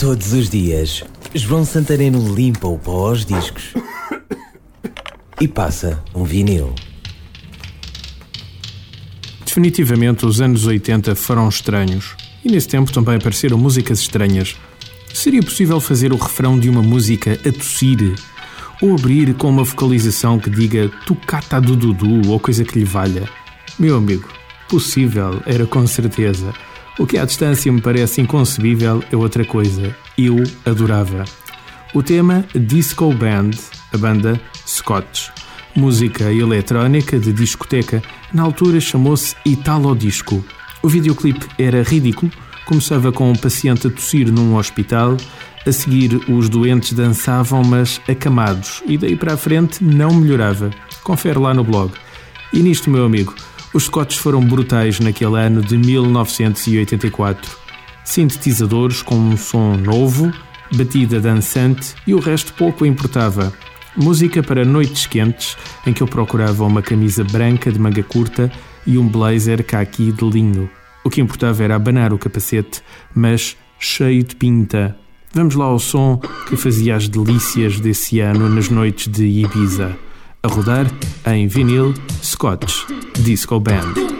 Todos os dias, João Santareno limpa o pó aos discos e passa um vinil. Definitivamente, os anos 80 foram estranhos e nesse tempo também apareceram músicas estranhas. Seria possível fazer o refrão de uma música a tossir? Ou abrir com uma vocalização que diga tocata do Dudu ou coisa que lhe valha? Meu amigo, possível era com certeza. O que à distância me parece inconcebível é outra coisa. Eu adorava. O tema Disco Band, a banda Scotch. Música eletrónica de discoteca, na altura chamou-se Italo Disco. O videoclipe era ridículo, começava com um paciente a tossir num hospital, a seguir os doentes dançavam, mas acamados, e daí para a frente não melhorava. Confere lá no blog. E nisto, meu amigo, os Scots foram brutais naquele ano de 1984. Sintetizadores com um som novo, batida dançante e o resto pouco importava. Música para noites quentes, em que eu procurava uma camisa branca de manga curta e um blazer caqui de linho. O que importava era abanar o capacete, mas cheio de pinta. Vamos lá ao som que fazia as delícias desse ano nas noites de Ibiza. A rodar em vinil Scotch Disco Band.